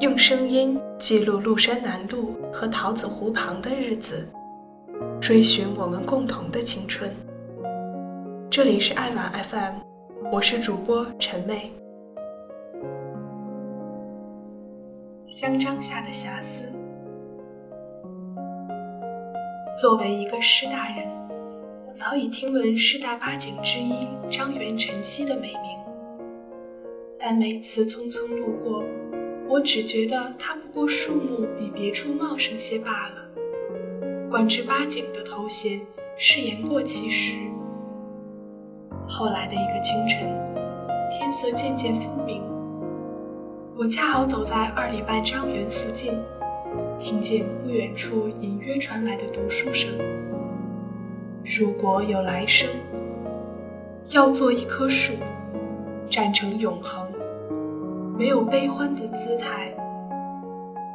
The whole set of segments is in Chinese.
用声音记录麓山南路和桃子湖旁的日子，追寻我们共同的青春。这里是爱晚 FM，我是主播陈妹。香樟下的遐思。作为一个师大人，我早已听闻师大八景之一张园晨曦的美名，但每次匆匆路过，我只觉得它不过树木比别处茂盛些罢了。官至八景的头衔是言过其实。后来的一个清晨，天色渐渐分明，我恰好走在二里半张园附近。听见不远处隐约传来的读书声。如果有来生，要做一棵树，站成永恒，没有悲欢的姿态，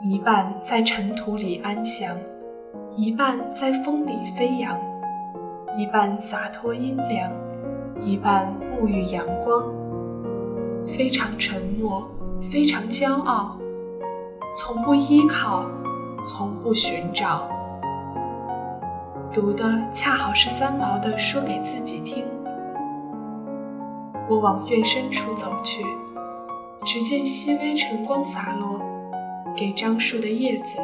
一半在尘土里安详，一半在风里飞扬，一半洒脱阴凉，一半沐浴阳光，非常沉默，非常骄傲，从不依靠。从不寻找，读的恰好是三毛的《说给自己听》。我往院深处走去，只见细微晨光洒落，给樟树的叶子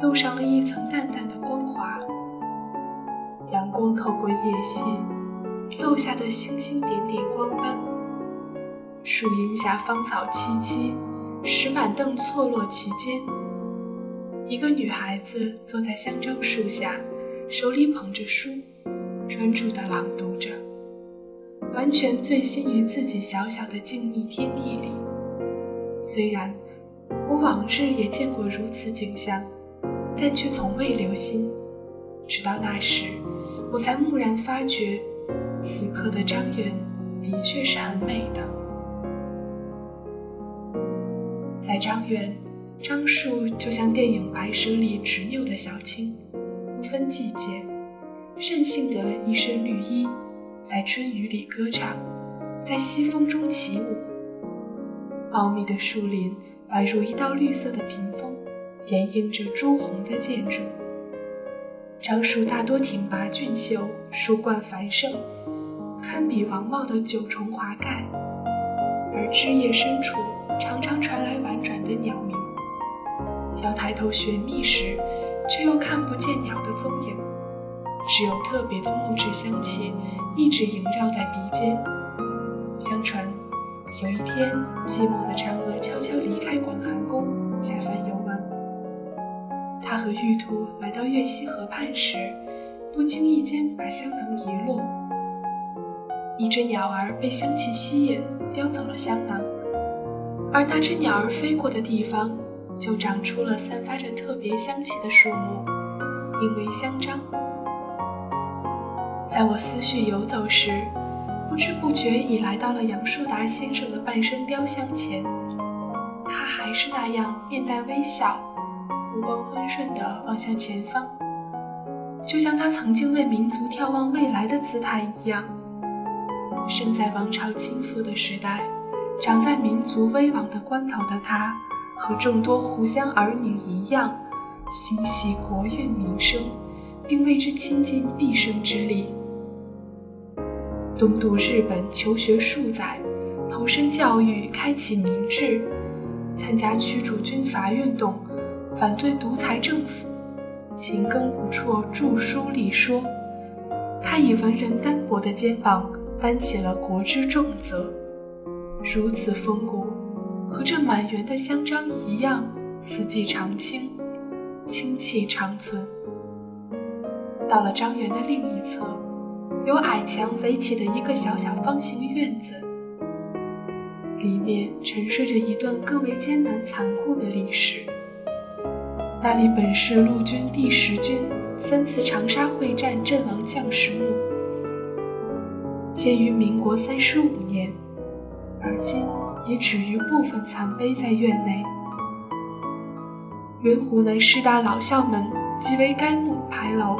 镀上了一层淡淡的光华。阳光透过叶隙，漏下的星星点点光斑。树荫下芳草萋萋，石板凳错落其间。一个女孩子坐在香樟树下，手里捧着书，专注地朗读着，完全醉心于自己小小的静谧天地里。虽然我往日也见过如此景象，但却从未留心。直到那时，我才蓦然发觉，此刻的张园的确是很美的。在张园。樟树就像电影《白蛇》里执拗的小青，不分季节，任性的一身绿衣，在春雨里歌唱，在西风中起舞。茂密的树林宛如一道绿色的屏风，掩映着朱红的建筑。樟树大多挺拔俊秀，树冠繁盛，堪比王茂的九重华盖，而枝叶深处常常传来婉转的鸟鸣。要抬头寻觅时，却又看不见鸟的踪影，只有特别的木质香气一直萦绕在鼻尖。相传，有一天，寂寞的嫦娥悄悄离开广寒宫，下凡游玩。她和玉兔来到月溪河畔时，不经意间把香囊遗落，一只鸟儿被香气吸引，叼走了香囊，而那只鸟儿飞过的地方。就长出了散发着特别香气的树木，名为香樟。在我思绪游走时，不知不觉已来到了杨树达先生的半身雕像前。他还是那样面带微笑，目光温顺地望向前方，就像他曾经为民族眺望未来的姿态一样。生在王朝倾覆的时代，长在民族危亡的关头的他。和众多湖湘儿女一样，心系国运民生，并为之倾尽毕生之力。东渡日本求学数载，投身教育，开启民智，参加驱逐军阀运动，反对独裁政府，勤耕不辍，著书立说。他以文人单薄的肩膀担起了国之重责，如此风骨。和这满园的香樟一样，四季常青，清气长存。到了张园的另一侧，由矮墙围起的一个小小方形院子，里面沉睡着一段更为艰难残酷的历史。那里本是陆军第十军三次长沙会战阵亡将士墓，建于民国三十五年，而今。也只余部分残碑在院内。原湖南师大老校门即为该墓牌楼，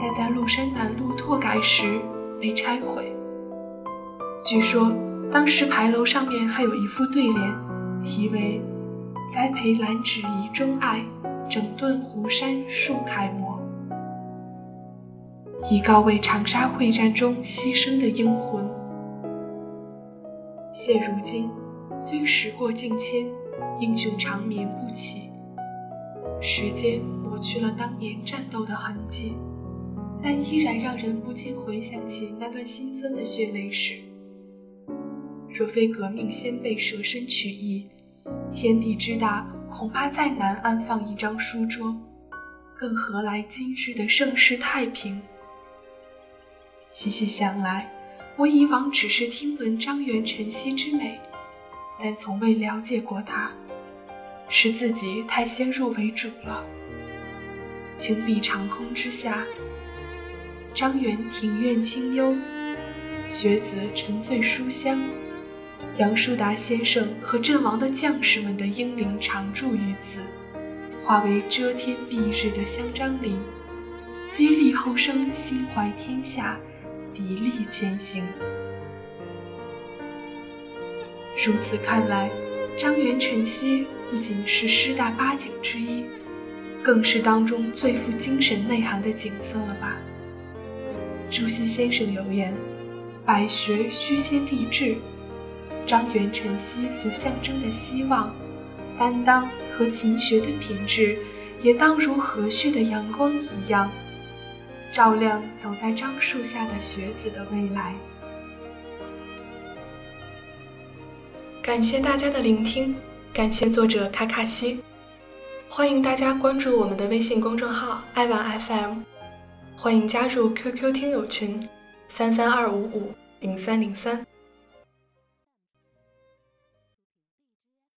但在麓山南路拓改时被拆毁。据说当时牌楼上面还有一副对联，题为栽培兰芷宜钟爱，整顿湖山树楷模。以告慰长沙会战中牺牲的英魂。现如今，虽时过境迁，英雄长眠不起，时间抹去了当年战斗的痕迹，但依然让人不禁回想起那段心酸的血泪史。若非革命先辈舍身取义，天地之大，恐怕再难安放一张书桌，更何来今日的盛世太平？细细想来，我以往只是听闻张元晨曦之美，但从未了解过他，是自己太先入为主了。青碧长空之下，张元庭院清幽，学子沉醉书香，杨树达先生和阵亡的将士们的英灵常驻于此，化为遮天蔽日的香樟林，激励后生心怀天下。砥砺前行。如此看来，张元晨曦不仅是师大八景之一，更是当中最富精神内涵的景色了吧？朱熹先生有言：“百学须先立志。”张元晨曦所象征的希望、担当和勤学的品质，也当如和煦的阳光一样。照亮走在樟树下的学子的未来。感谢大家的聆听，感谢作者卡卡西，欢迎大家关注我们的微信公众号“爱玩 FM”，欢迎加入 QQ 听友群三三二五五零三零三。